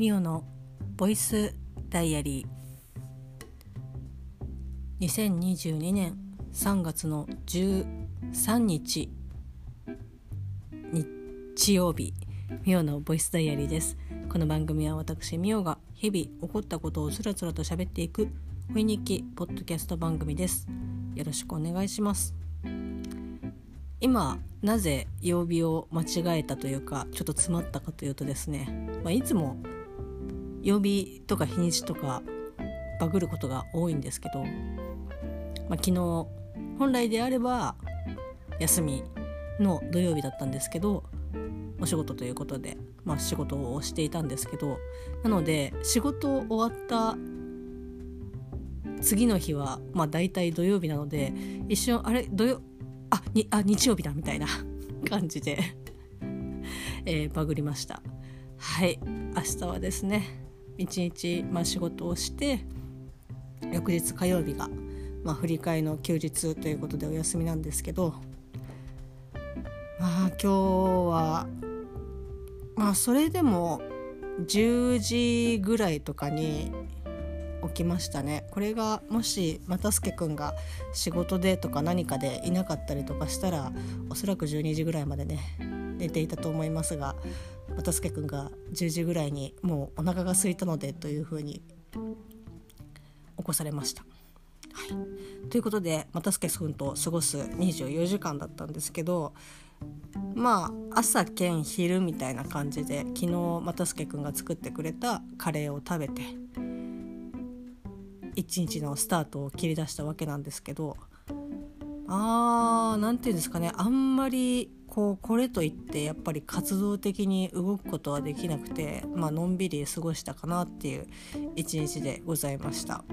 ミオのボイスダイアリー。2022年3月の13日日曜日ミオのボイスダイアリーです。この番組は私ミオが日々起こったことをつらつらと喋っていく恋日記ポッドキャスト番組です。よろしくお願いします。今なぜ曜日を間違えたというかちょっと詰まったかというとですね、まあ、いつも曜日とか日にちとかバグることが多いんですけど、まあ、昨日本来であれば休みの土曜日だったんですけどお仕事ということで、まあ、仕事をしていたんですけどなので仕事終わった次の日はまあ大体土曜日なので一瞬あれ土曜あにあ日曜日だみたいな 感じでえー、バグりました。はい。明日はですね一日、まあ、仕事をして翌日火曜日が、まあ、振り替えの休日ということでお休みなんですけどまあ今日はまあそれでも10時ぐらいとかに起きましたね。これがもし又助君が仕事でとか何かでいなかったりとかしたらおそらく12時ぐらいまでね寝ていたと思いますが又助君が10時ぐらいにもうお腹が空いたのでというふうに起こされました。はい、ということで又助君と過ごす24時間だったんですけどまあ朝兼昼みたいな感じで昨日又助君が作ってくれたカレーを食べて一日のスタートを切り出したわけなんですけどあー何て言うんですかねあんまりこうこれといってやっぱり活動的に動くことはできなくて、まあのんびり過ごしたかなっていう一日でございました。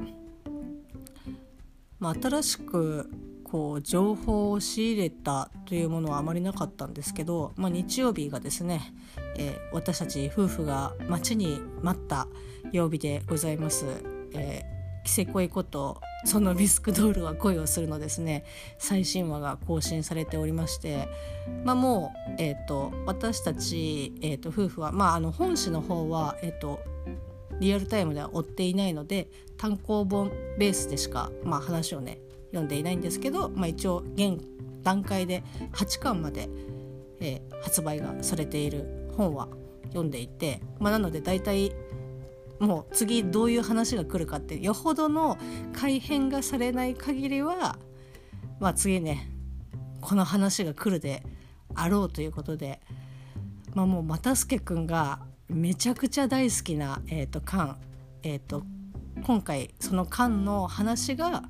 まあ、新しくこう情報を仕入れたというものはあまりなかったんですけど、まあ、日曜日がですね、えー、私たち夫婦が待ちに待った曜日でございます。えーキセコイことそのビスクドールは恋をするのですね。最新話が更新されておりまして、まあ、もう、えーと、私たち、えーと、夫婦は、まあ、あの本誌の方は、えーと、リアルタイムでは追っていないので単行本ベースでしか、まあ、話をね読んでいないんですけど、まあ、一応現段階で8巻まで、えー、発売がされている本は読んでいて、まあ、なので大体もう次どういう話が来るかってよほどの改変がされない限りはまあ次ねこの話が来るであろうということでまあもう又助君がめちゃくちゃ大好きな、えーと、缶、えーと、今回その缶の話が、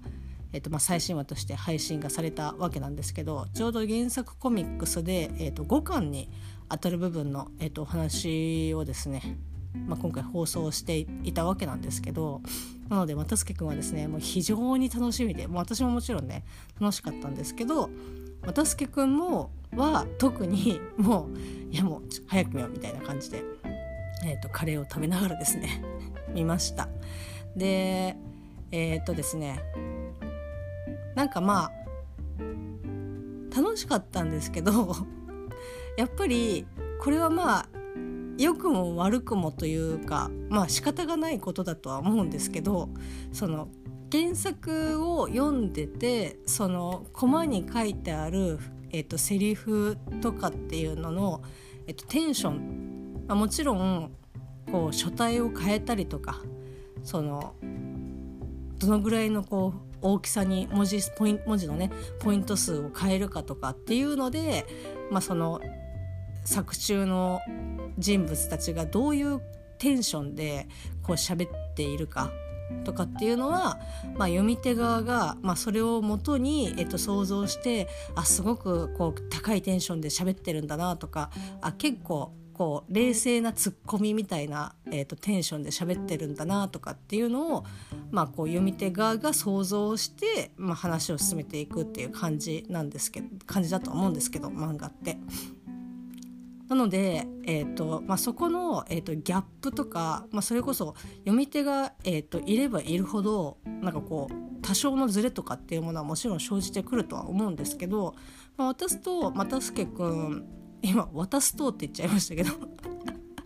えーとまあ、最新話として配信がされたわけなんですけどちょうど原作コミックスで、えー、と5巻にあたる部分の、えー、とお話をですねまあ、今回放送していたわけなんですけどなので又助君はですねもう非常に楽しみでもう私ももちろんね楽しかったんですけど又助君もは特にもういやもう早く見ようみたいな感じで、えーと、カレーを食べながらですね 見ました。でえっ、ー、とですねなんかまあ楽しかったんですけどやっぱりこれはまあ良くも悪くもというかまあ仕方がないことだとは思うんですけどその原作を読んでてそのコマに書いてある、えっと、セリフとかっていうのの、えっと、テンション、まあ、もちろんこう書体を変えたりとかそのどのぐらいのこう大きさに文字ポイン文字のねポイント数を変えるかとかっていうので、まあ、その作中の人物たちがどういうテンションでこう喋っているかとかっていうのは、まあ、読み手側が、まあ、それをもとに、えっと、想像してあすごくこう高いテンションで喋ってるんだなとかあ結構こう冷静なツッコミみたいな、えーと、テンションで喋ってるんだなとかっていうのを、まあ、こう読み手側が想像して、まあ、話を進めていくっていう感じなんですけど感じだと思うんですけど漫画って。なので、えーとまあ、そこの、えーと、ギャップとか、まあ、それこそ読み手が、えーと、いればいるほどなんかこう多少のズレとかっていうものはもちろん生じてくるとは思うんですけど、まあ、私と又助君今渡すとって言っちゃいましたけど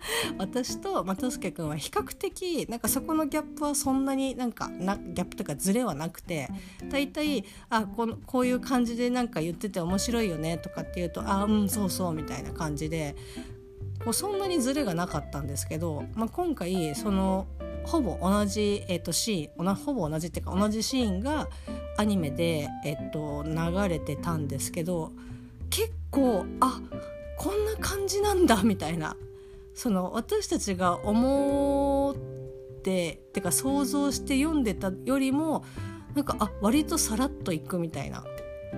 私と又助君は比較的なんかそこのギャップはそんなになんかなギャップとかズレはなくて大体あこのこういう感じでなんか言ってて面白いよねとかって言うとあうんそうそうみたいな感じでこうそんなにズレがなかったんですけど、まあ、今回そのほぼ同じ、えー、とシーンほぼ同じっていうか同じシーンがアニメで、えー、と流れてたんですけど結構あこんな感じなんだみたいな。その私たちが思っててか想像して読んでたよりもなんかあ割とさらっといくみたいな。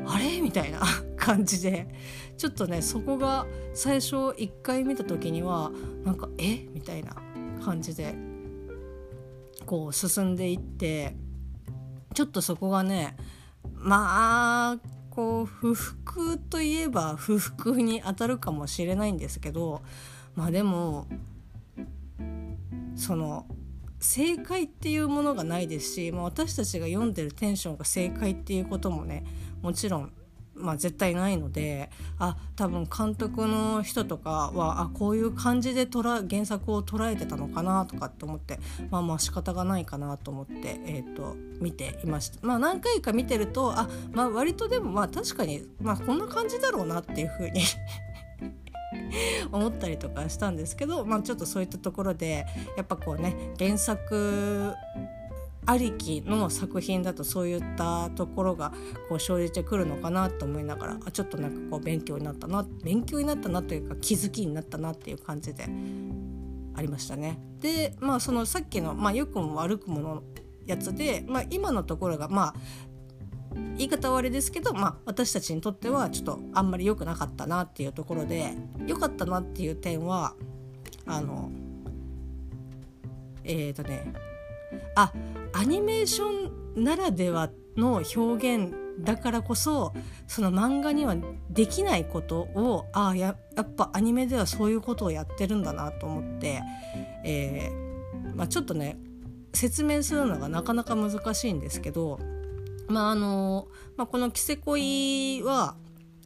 あれ？みたいな 感じで。ちょっとねそこが最初1回見た時にはなんかえ？みたいな感じでこう進んでいってちょっとそこがねまあこう不服といえば不服に当たるかもしれないんですけどまあでもその正解っていうものがないですし、まあ、私たちが読んでるテンションが正解っていうこともねもちろんまあ、絶対ないのであ多分監督の人とかはあこういう感じで捉原作を捉えてたのかなとかって思ってまあまあ仕方がないかなと思って、えーと、見ていました。まあ、何回か見てるとあ、まあ、割とでもまあ確かに、まあ、こんな感じだろうなっていう風に 思ったりとかしたんですけど、まあ、ちょっとそういったところでやっぱこうね原作ありきの作品だとそういったところがこう生じてくるのかなと思いながらちょっとなんかこう勉強になったな勉強になったなというか気づきになったなっていう感じでありましたね。でまあそのさっきの、まあ、良くも悪くものやつで、まあ、今のところがまあ言い方はあれですけど、まあ、私たちにとってはちょっとあんまり良くなかったなっていうところで良かったなっていう点はあのえっ、ー、とねあアニメーションならではの表現だからこそその漫画にはできないことをあややっぱアニメではそういうことをやってるんだなと思って、えーまあ、ちょっとね説明するのがなかなか難しいんですけど、まああのまあ、この「キセコイは」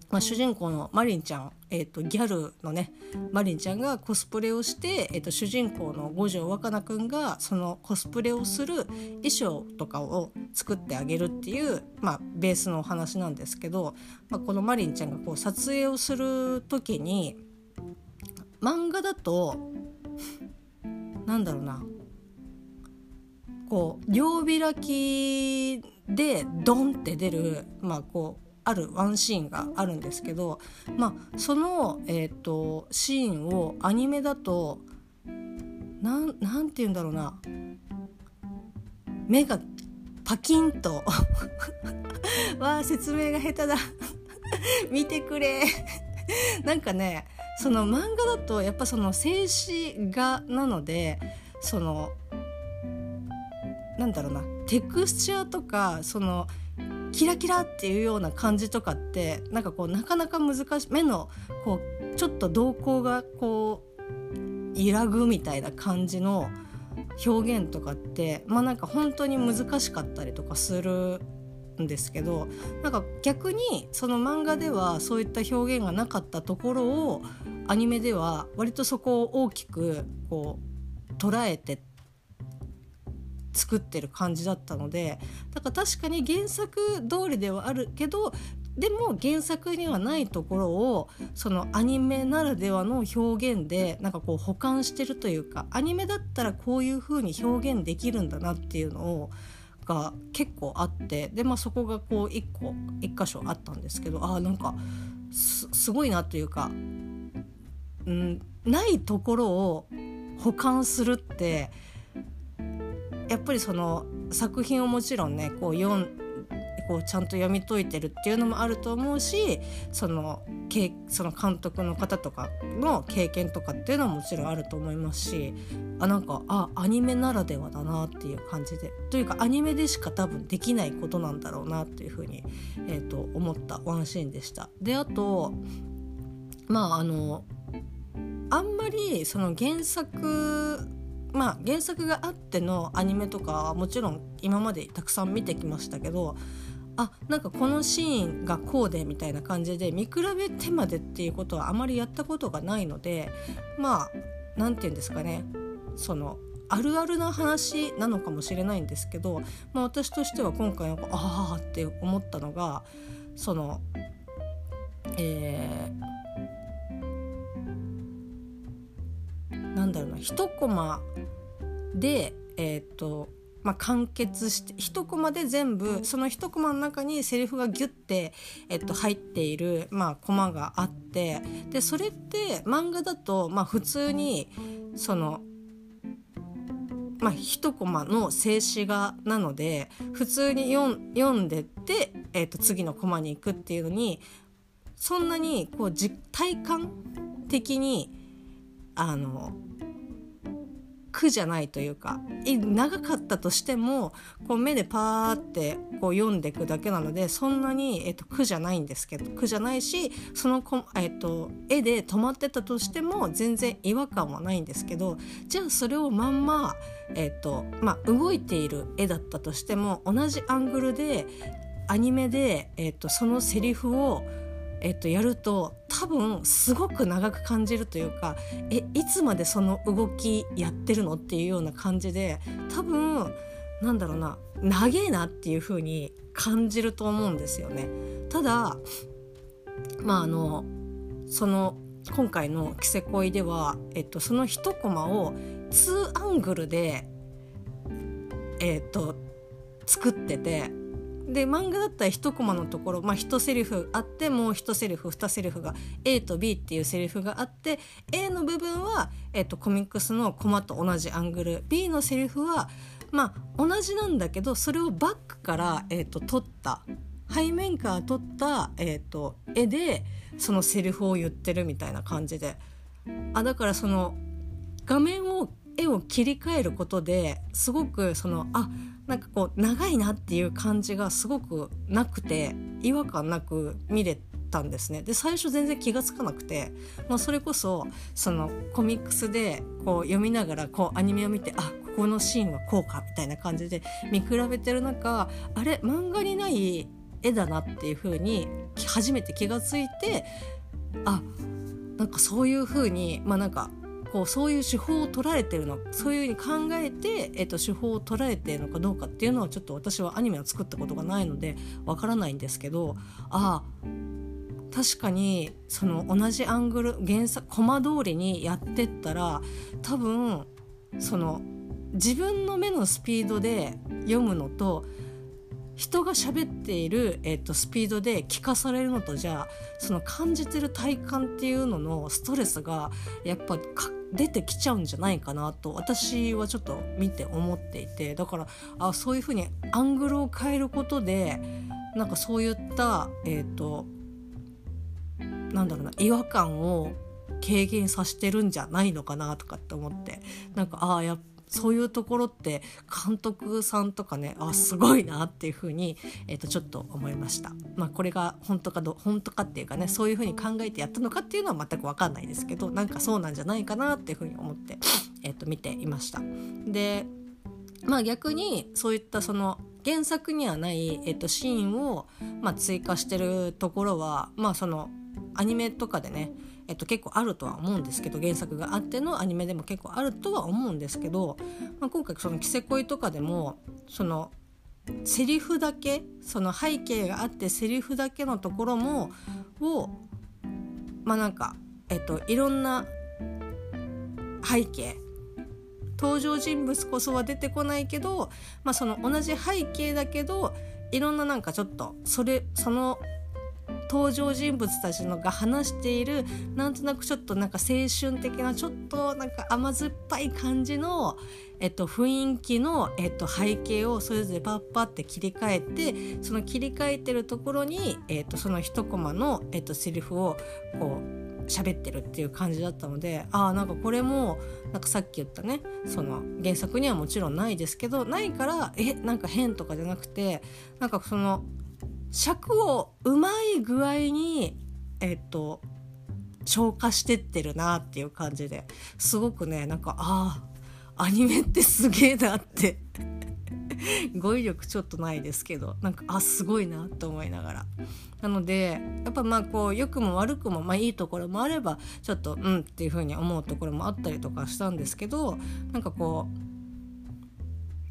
まあ、主人公のマリンちゃんえーと、ギャルのねマリンちゃんがコスプレをして、えーと、主人公の五条若菜くんがそのコスプレをする衣装とかを作ってあげるっていう、まあ、ベースのお話なんですけど、まあ、このマリンちゃんがこう撮影をする時に漫画だとなんだろうなこう両開きでドンって出るまあこうあるワンシーンがあるんですけど、まあ、その、えーと、シーンをアニメだとなんなんて言うんだろうな。目がパキンと わあ説明が下手だ。見てくれ。なんかねその漫画だとやっぱその静止画なのでそのなんだろうな。テクスチャーとかそのキラキラっていうような感じとかってなんかこうなかなか難しい目のこうちょっと瞳孔がこう揺らぐみたいな感じの表現とかってまあなんか本当に難しかったりとかするんですけどなんか逆にその漫画ではそういった表現がなかったところをアニメでは割とそこを大きくこう捉えて作ってる感じだったのでだから確かに原作通りではあるけどでも原作にはないところをそのアニメならではの表現でなんかこう保管してるというかアニメだったらこういう風に表現できるんだなっていうのをが結構あってで、まあ、そこがこう1個1箇所あったんですけどあなんかすごいなというか、うん、ないところを保管するってやっぱりその作品をもちろんねこう読んこうちゃんと読み解いてるっていうのもあると思うしそのけその監督の方とかの経験とかっていうのはもちろんあると思いますしあなんかあアニメならではだなっていう感じでというかアニメでしか多分できないことなんだろうなっていうふうに、えー、と思ったワンシーンでした。であとまああのあんまりその原作まあ原作があってのアニメとかはもちろん今までたくさん見てきましたけどあなんかこのシーンがこうでみたいな感じで見比べてまでっていうことはあまりやったことがないのでまあ何て言うんですかね。そのあるあるな話なのかもしれないんですけど、まあ、私としては今回なんかああって思ったのがそのえー、なんだろうな一コマでえっ、ー、とまあ、完結して一コマで全部その一コマの中にセリフがギュッて、えっと、入っている、まあ、コマがあってでそれって漫画だと、まあ、普通にそのまあ、一コマの静止画なので普通に読んでって、えー、と次のコマに行くっていうのにそんなにこう実体感的にあの苦じゃないというか長かったとしてもこう目でパーってこう読んでいくだけなのでそんなに、えっと、苦じゃないんですけど苦じゃないしそのこ、えっと、絵で止まってたとしても全然違和感はないんですけどじゃあそれをまんま、えっとまあ、動いている絵だったとしても同じアングルでアニメで、えっと、そのセリフをえっと、やると多分すごく長く感じるというかえいつまでその動きやってるのっていうような感じで多分なんだろうな長えなっていう風に感じると思うんですよね。ただまああのその今回の「キセコイ」では、えっと、その一コマを2アングルで、えっと、作っててで漫画だったら一コマのところ、まあ、一セリフあってもう一セリフ二セリフが A と B っていうセリフがあって A の部分は、えーと、コミックスのコマと同じアングル。B のセリフはまあ同じなんだけどそれをバックから、えーと、撮った。背面から撮った、えーと絵でそのセリフを言ってるみたいな感じで。あだからその画面を絵を切り替えることですごくそのあなんかこう長いなっていう感じがすごくなくて違和感なく見れたんですね。で最初全然気が付かなくて、まあ、それこそそのコミックスでこう読みながらこうアニメを見てあここのシーンはこうかみたいな感じで見比べてる中あれ漫画にない絵だなっていう風に初めて気が付いてあなんかそういう風にまあなんかこうそういう手法を取られてるのそういうふうに考えて、えっと、手法を取られてるのかどうかっていうのはちょっと私はアニメを作ったことがないのでわからないんですけどああ確かにその同じアングル原作コマ通りにやってったら多分その自分の目のスピードで読むのと人が喋っている、えーと、スピードで聞かされるのとじゃあその感じてる体感っていうののストレスがやっぱ出てきちゃうんじゃないかなと私はちょっと見て思っていてだからあそういうふうにアングルを変えることでなんかそういったえっ、となんだろうな違和感を軽減させてるんじゃないのかなとかって思ってなんかああやっぱそういうところって監督さんとかねあすごいなっていうふうに、えー、とちょっと思いました。まあ、これが本当かど本当かっていうかねそういうふうに考えてやったのかっていうのは全く分かんないですけどなんかそうなんじゃないかなっていうふうに思って、えー、と見ていました。でまあ逆にそういったその原作にはない、えっと、シーンを、まあ、追加してるところはまあそのアニメとかでねえっと、結構あるとは思うんですけど原作があってのアニメでも結構あるとは思うんですけど、まあ、今回その「キセコイ」とかでもそのセリフだけその背景があってセリフだけのところもをまあなんか、えっと、いろんな背景登場人物こそは出てこないけど、まあ、その同じ背景だけどいろんななんかちょっとそれその登場人物たちのが話しているなんとなくちょっとなんか青春的なちょっとなんか甘酸っぱい感じの、えっと、雰囲気の、えっと、背景をそれぞれパッパって切り替えてその切り替えてるところに、えっと、その一コマの、えっと、セリフをこう喋ってるっていう感じだったのでああなんかこれもなんかさっき言ったねその原作にはもちろんないですけどないからえなんか変とかじゃなくてなんかその尺をうまい具合にえっと消化してってるなっていう感じですごくねなんかああアニメってすげえなって 語彙力ちょっとないですけどなんかあすごいなと思いながら。なのでやっぱまあこう良くも悪くもまあいいところもあればちょっとうんっていう風に思うところもあったりとかしたんですけどなんかこ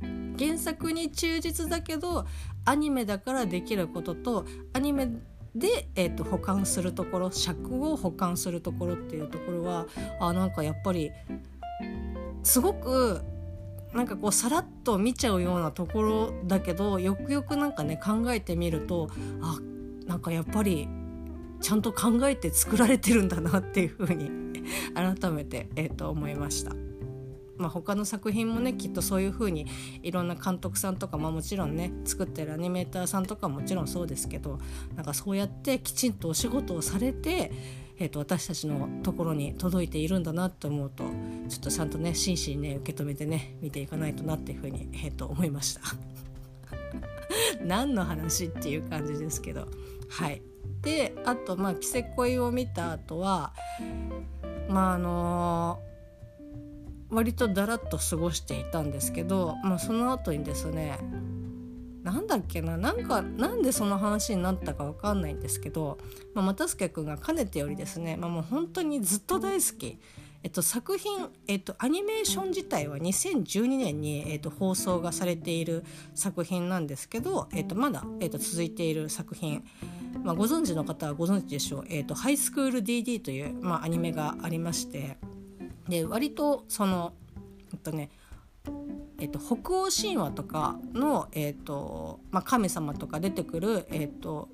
う原作に忠実だけどアニメだからできることとアニメで、えーと、保管するところ尺を保管するところっていうところはあなんかやっぱりすごくなんかこうさらっと見ちゃうようなところだけどよくよくなんかね考えてみるとあなんかやっぱりちゃんと考えて作られてるんだなっていうふうに改めて、えー、と思いました。まあ、他の作品もねきっとそういう風にいろんな監督さんとか、まあ、もちろんね作ってるアニメーターさんとかもちろんそうですけどなんかそうやってきちんとお仕事をされてえーと、私たちのところに届いているんだなと思うとちょっとちゃんとね真摯にね受け止めてね見ていかないとなっていうふうに、えーと、思いました。何の話っていう感じですけど。はい。であとまあ「キセ恋」を見た後はまああのー、割とだらっと過ごしていたんですけど、まあ、その後にですねなんだっけななんかなんでその話になったか分かんないんですけど、まあ、又助君がかねてよりですね、まあ、もう本当にずっと大好き。えっと、作品、えっと、アニメーション自体は2012年に、えっと、放送がされている作品なんですけど、えっと、まだ、えっと、続いている作品、まあ、ご存知の方はご存知でしょう「えっと、ハイスクール DD」という、まあ、アニメがありまして。で割とその、えっとね、えっと、北欧神話とかの、えっとまあ、神様とか出てくる、えっと、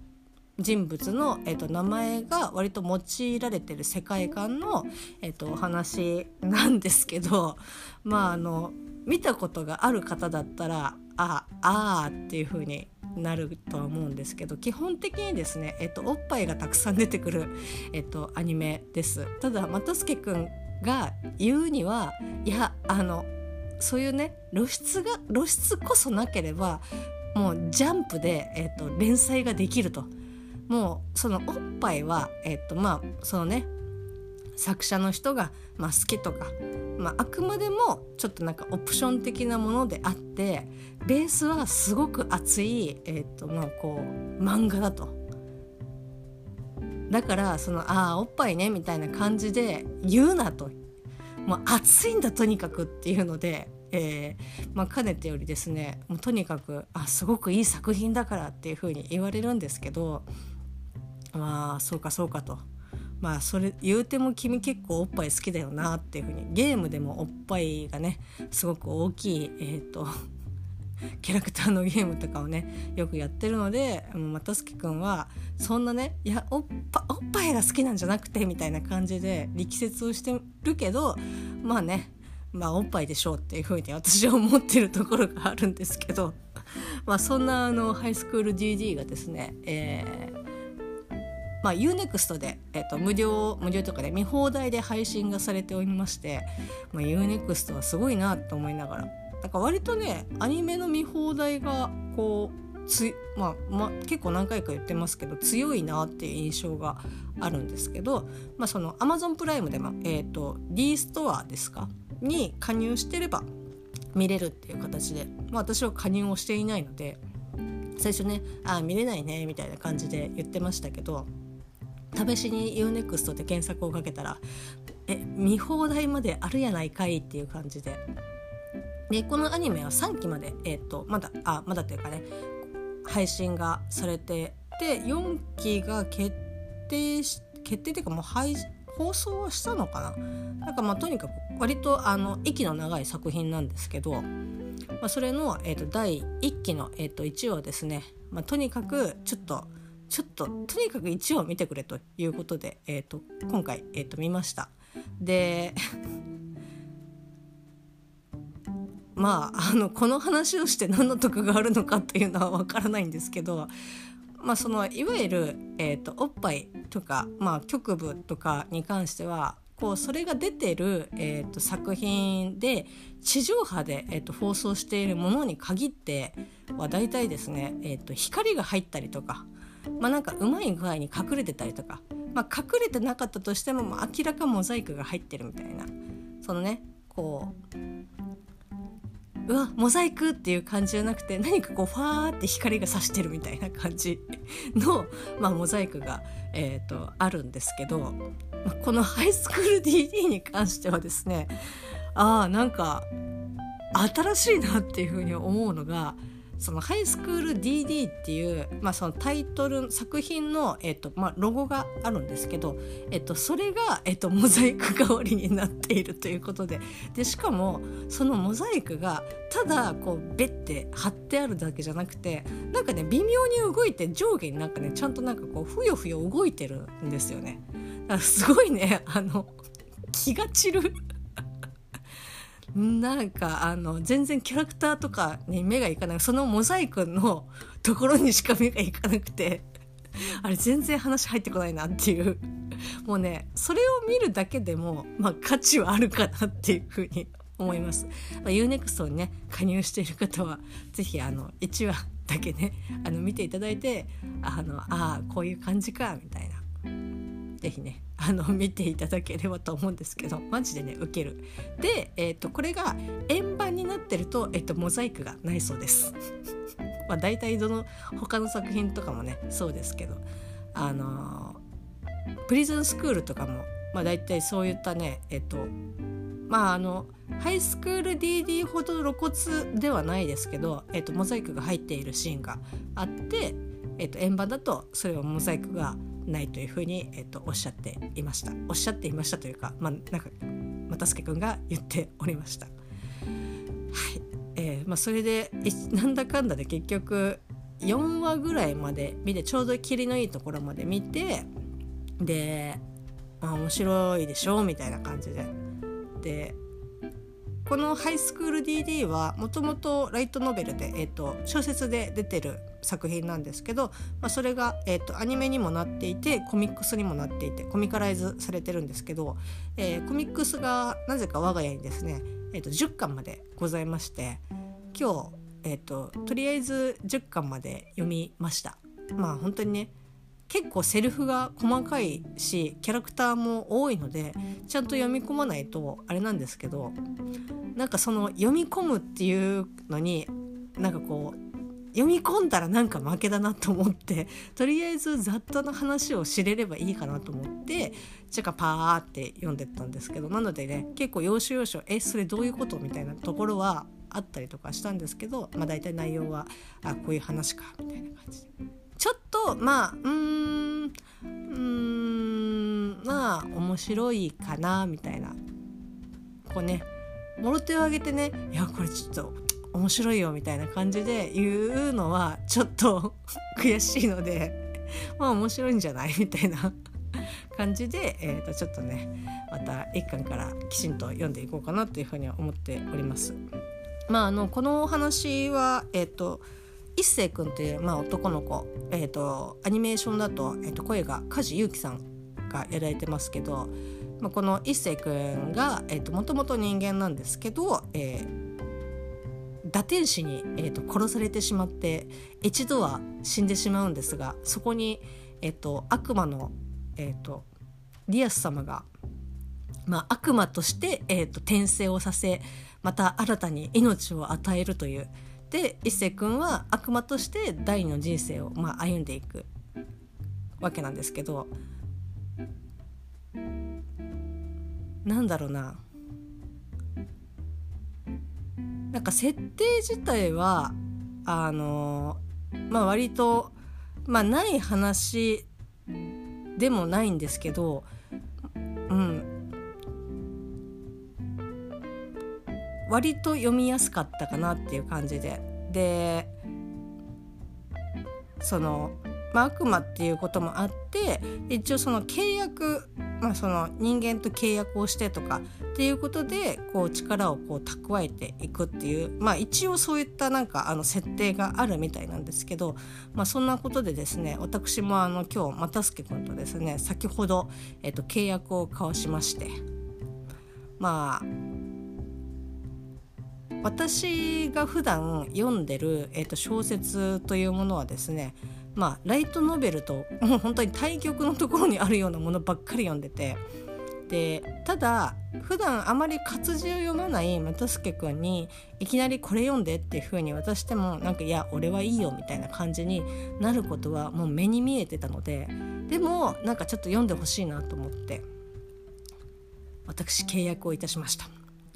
人物の、えっと、名前が割と用いられてる世界観の、えっと、お話なんですけどまああの見たことがある方だったらああっていう風になるとは思うんですけど基本的にですね、えっと、おっぱいがたくさん出てくる、えっと、アニメです。ただ又助君が言うにはいやあのそういうね露出が露出こそなければもうジャンプで、えーと、連載ができるともうそのおっぱいはえっ、ー、とまあそのね作者の人が、まあ、好きとか、まあ、あくまでもちょっとなんかオプション的なものであってベースはすごく熱い、えーとまあ、こう漫画だと。だからそのああおっぱいねみたいな感じで言うなともう暑いんだとにかくっていうので、えーまあ、かねてよりですねもうとにかくあすごくいい作品だからっていうふうに言われるんですけどまあそうかそうかと。まあそれ言うても君結構おっぱい好きだよなっていうふうにゲームでもおっぱいがねすごく大きいえっ、ー、とキャラクターのゲームとかをねよくやってるので又助君はそんなねいやおっぱおっぱいが好きなんじゃなくてみたいな感じで力説をしてるけどまあねまあおっぱいでしょうっていうふうに私は思ってるところがあるんですけど まあそんなあのハイスクール DD がですね、えーまあ、UNEXT で、えーと、無料無料とかで見放題で配信がされておりまして、まあ、UNEXT はすごいなと思いながらなんか割とねアニメの見放題がこうつ、まあ、まあ結構何回か言ってますけど強いなっていう印象があるんですけど、まあ、その Amazon プライムでも、えーと、D ストアですか？に加入してれば見れるっていう形で、まあ、私は加入をしていないので最初ね「あ見れないね」みたいな感じで言ってましたけど試しに UNEXT で検索をかけたら「え見放題まであるやないかい」っていう感じででこのアニメは3期まで、えーと、まだあまだというかね配信がされてで4期が決定し決定っていうかもう配放送はしたのかな？なんかまあとにかく割とあの息の長い作品なんですけど、まあ、それの、えーと、第1期の、えーと、1話ですね、まあ、とにかくちょっとちょっととにかく1話見てくれということで、えーと、今回、えー、と見ました。でまああのこの話をして何の得があるのかっていうのは分からないんですけど、まあ、そのいわゆる、えーと、おっぱいとか、まあ、局部とかに関してはこうそれが出てる、えーと、作品で地上波で、えーと、放送しているものに限っては大体ですね、えーと、光が入ったりとか、まあ、なんかうまい具合に隠れてたりとか、まあ、隠れてなかったとしても、まあ、明らかモザイクが入ってるみたいなそのねこううわモザイクっていう感じじゃなくて何かこうファーって光が差してるみたいな感じの、まあ、モザイクが、えーと、あるんですけど、このハイスクール DD に関してはですねああなんか新しいなっていうふうに思うのがそのハイスクール DD っていう、まあ、そのタイトル作品の、えっとまあ、ロゴがあるんですけど、えっと、それが、えっと、モザイク代わりになっているということででしかもそのモザイクがただこうベッて貼ってあるだけじゃなくてなんかね微妙に動いて上下になんかねちゃんとなんかこうふよふよ動いてるんですよね。だからすごいねあの気が散るなんかあの全然キャラクターとかに目がいかないそのモザイクのところにしか目がいかなくて あれ全然話入ってこないなっていう もうねそれを見るだけでも、まあ、価値はあるかなっていうふうに 思います。まあ、UNEXT にね加入している方は是非あの1話だけねあの見ていただいてあのあこういう感じかみたいな是非ねあの見ていただければと思うんですけどマジでねウケる。で、えーと、これが円盤になってると,、えーと、モザイクがないそうです。まあ大体どの他の作品とかもねそうですけどあのー、プリズンスクールとかも、まあ、大体そういったねえっ、ー、とまああのハイスクール DD ほど露骨ではないですけど、えーと、モザイクが入っているシーンがあって、えーと円盤だとそれはモザイクがないというふうに、えっと、おっしゃっていました。おっしゃっていましたというか、まあ、なんか又助君が言っておりました。はい。えーまあ、それでなんだかんだで結局4話ぐらいまで見てちょうど切りのいいところまで見てで、まあ、面白いでしょうみたいな感じで。でこの「ハイスクール DD は」もともとライトノベルで、えーと、小説で出てる作品なんですけど、まあ、それが、えーと、アニメにもなっていてコミックスにもなっていてコミカライズされてるんですけど、えー、コミックスがなぜか我が家にですね、えーと、10巻までございまして今日、えー、ととりあえず10巻まで読みました。まあ本当にね結構セリフが細かいしキャラクターも多いのでちゃんと読み込まないとあれなんですけどなんかその読み込むっていうのになんかこう読み込んだらなんか負けだなと思ってとりあえず雑多な話を知れればいいかなと思ってちょっとパーって読んでったんですけどなのでね結構要所要所えそれどういうことみたいなところはあったりとかしたんですけど、まあ、大体内容はあこういう話かみたいな感じで。ちょっとまあうーんうんまあ面白いかなみたいなこうねもろ手を挙げてねいやこれちょっと面白いよみたいな感じで言うのはちょっと 悔しいので まあ面白いんじゃないみたいな感じで、えー、とちょっとねまた一巻からきちんと読んでいこうかなというふうには思っております。まあ、あのこのお話は、えーと一星くんっていう、まあ、男の子、えーと、アニメーションだと,、えーと、声が梶裕貴さんがやられてますけど、まあ、この一星くんがもともと人間なんですけど、えー、打天使に、えーと、殺されてしまって一度は死んでしまうんですがそこに、えー、と悪魔の、えー、とリアス様が、まあ、悪魔として、えー、と転生をさせまた新たに命を与えるという。で一星君は悪魔として第二の人生を、まあ、歩んでいくわけなんですけどなんだろうななんか設定自体はあのまあ割とまあない話でもないんですけどうん。割と読みやすかったかなっていう感じで。でその、まあ、悪魔っていうこともあって一応その契約、まあ、その人間と契約をしてとかっていうことでこう力をこう蓄えていくっていう、まあ、一応そういったなんかあの設定があるみたいなんですけど、まあ、そんなことでですね私もあの今日又助君とですね先ほど、えっと、契約を交わしましてまあ私が普段読んでる、えー、と小説というものはですねまあライトノベルと 本当に対極のところにあるようなものばっかり読んでてでただ普段あまり活字を読まない又助君にいきなりこれ読んでっていう風に渡してもなんかいや俺はいいよみたいな感じになることはもう目に見えてたのででもなんかちょっと読んでほしいなと思って私契約をいたしました。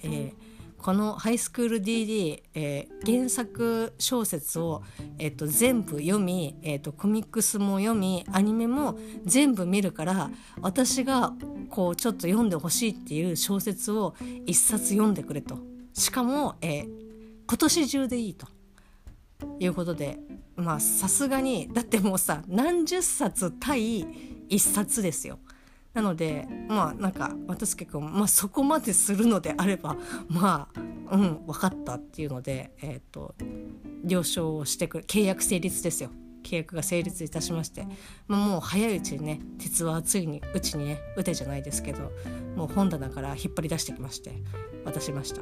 えーこの「ハイスクール DD、えー、原作小説を、えーと、全部読み、えーと、コミックスも読みアニメも全部見るから私がこうちょっと読んでほしいっていう小説を一冊読んでくれとしかも、えー、今年中でいいということでまあさすがにだってもうさ何十冊対一冊ですよ。なのでまあなんか渡助君、まあ、そこまでするのであればまあうん分かったっていうので、えーと、了承をしてく契約成立ですよ契約が成立いたしまして、まあ、もう早いうちにね鉄はついにうちにね打てじゃないですけどもう本棚から引っ張り出してきまして渡しました。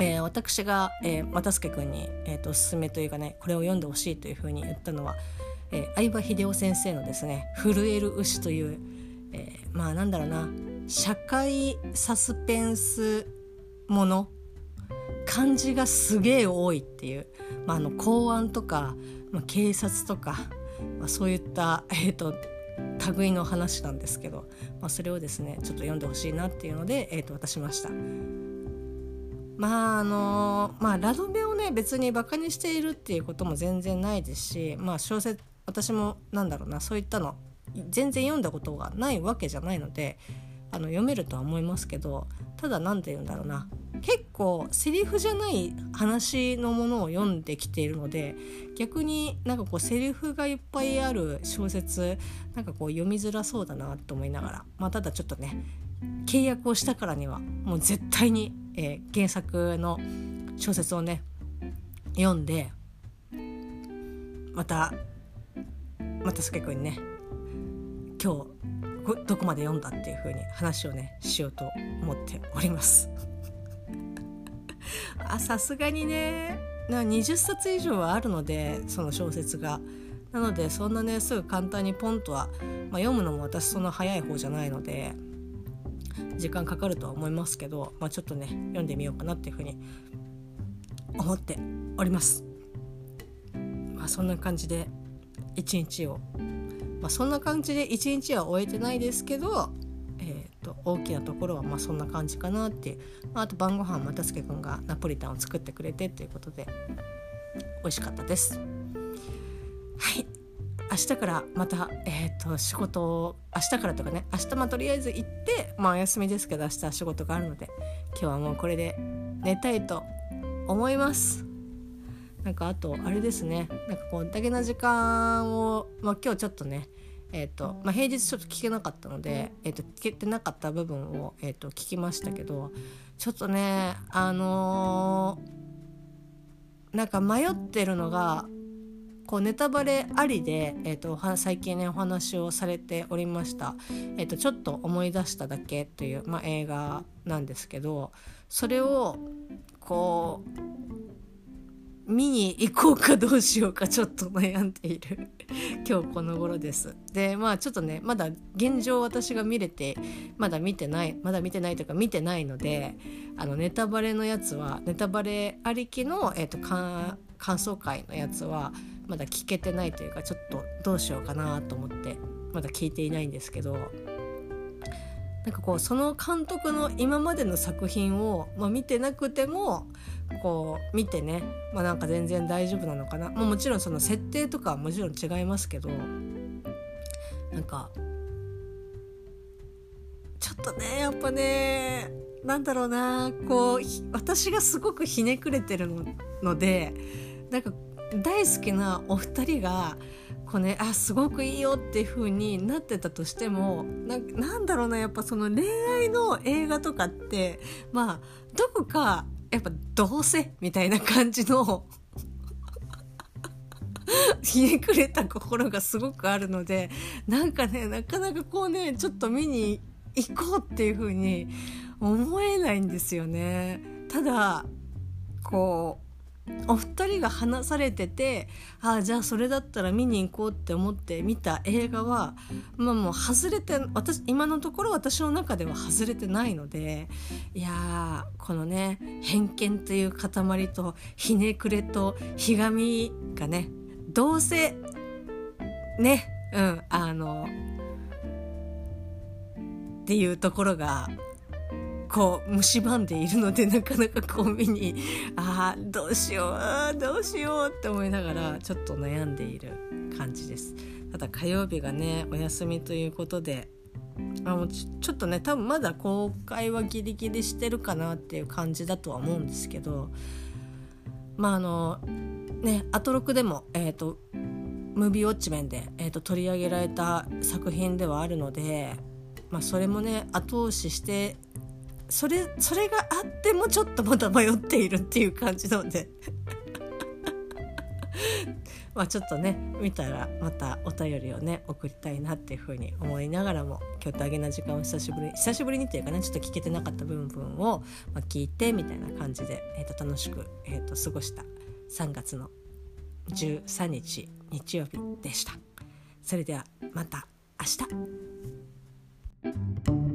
えー、私が、えー、又助君に、えーと、おすすめというかねこれを読んでほしいというふうに言ったのは、えー、相葉秀夫先生のですね「震える牛」というえー、まあなんだろうな。社会サスペンスもの。漢字がすげえ多いっていう、まあ、あの公安とか、まあ、警察とか、まあ、そういった、えーと、類の話なんですけど、まあ、それをですねちょっと読んでほしいなっていうので、えーと、渡しました。まああのまあラノベをね別にバカにしているっていうことも全然ないですしまあ小説私もなんだろうなそういったの全然読んだことがないわけじゃないのであの読めるとは思いますけどただ何て言うんだろうな。結構セリフじゃない話のものを読んできているので逆になんかこうセリフがいっぱいある小説なんかこう読みづらそうだなと思いながら、まあ、ただちょっとね契約をしたからにはもう絶対に、えー、原作の小説をね読んでまたまたすけくんにね今日どこまで読んだっていう風に話をねしようと思っております あさすがにねな20冊以上はあるのでその小説がなのでそんなねすぐ簡単にポンとは、まあ、読むのも私そんな早い方じゃないので時間かかるとは思いますけど、まあ、ちょっとね読んでみようかなっていうふうに思っております。まあ、そんな感じで一日をまあ、そんな感じで一日は終えてないですけど、えーと、大きなところはまあそんな感じかなっていう、まあ、あと晩ご飯又助君がナポリタンを作ってくれてということで美味しかったです。はい明日からまた、えーと、仕事を明日からとかね明日まとりあえず行ってまあお休みですけど明日仕事があるので今日はもうこれで寝たいと思います。なんかあとあれですね。なんかこうだけの時間を、まあ、今日ちょっとねえーとまあ、平日ちょっと聞けなかったので、えーと、聞けてなかった部分を、えーと、聞きましたけどちょっとねあのー、なんか迷ってるのがこうネタバレありで、えーと、最近ねお話をされておりました、えーとちょっと思い出しただけという、まあ、映画なんですけどそれをこう見に行こうかどうしようかちょっと悩んでいる 今日この頃です。でまあちょっとねまだ現状私が見れてまだ見てないまだ見てないというか見てないのであのネタバレのやつはネタバレありきの、えーと、感想会のやつはまだ聞けてないというかちょっとどうしようかなと思ってまだ聞いていないんですけどなんかこうその監督の今までの作品を、まあ、見てなくてもこう見てね、まあ、なんか全然大丈夫なのかな、まあ、もちろんその設定とかはもちろん違いますけどなんかちょっとねやっぱねなんだろうなこう私がすごくひねくれてるのでなんか大好きなお二人がこうねあすごくいいよっていう風になってたとしてもなんだろうなやっぱその恋愛の映画とかってまあどこかやっぱどうせみたいな感じの ひねくれた心がすごくあるのでなんかねなかなかこうねちょっと見に行こうっていう風に思えないんですよね。ただこうお二人が話されててああじゃあそれだったら見に行こうって思って見た映画はまあもう外れて私今のところ私の中では外れてないのでいやこのね偏見という塊とひねくれとひがみがねどうせねうんあのっていうところがこう蝕んでいるのでなかなかこう見に ああどうしようどうしようって思いながらちょっと悩んでいる感じです。ただ火曜日がねお休みということであもうちょっとね多分まだ公開はギリギリしてるかなっていう感じだとは思うんですけどまああのねアトロクでもえっ、ー、とムービーウォッチメンで、えーと取り上げられた作品ではあるので、まあ、それもね後押ししてそれそれがあってもちょっとまだ迷っているっていう感じなので まあちょっとね見たらまたお便りをね送りたいなっていうふうに思いながらも今日大変な時間を久しぶり久しぶりにっていうかねちょっと聞けてなかった部分を、まあ、聞いてみたいな感じで、えー、と楽しく、えー、と過ごした。3月の13日日曜日でした。それではまた明日。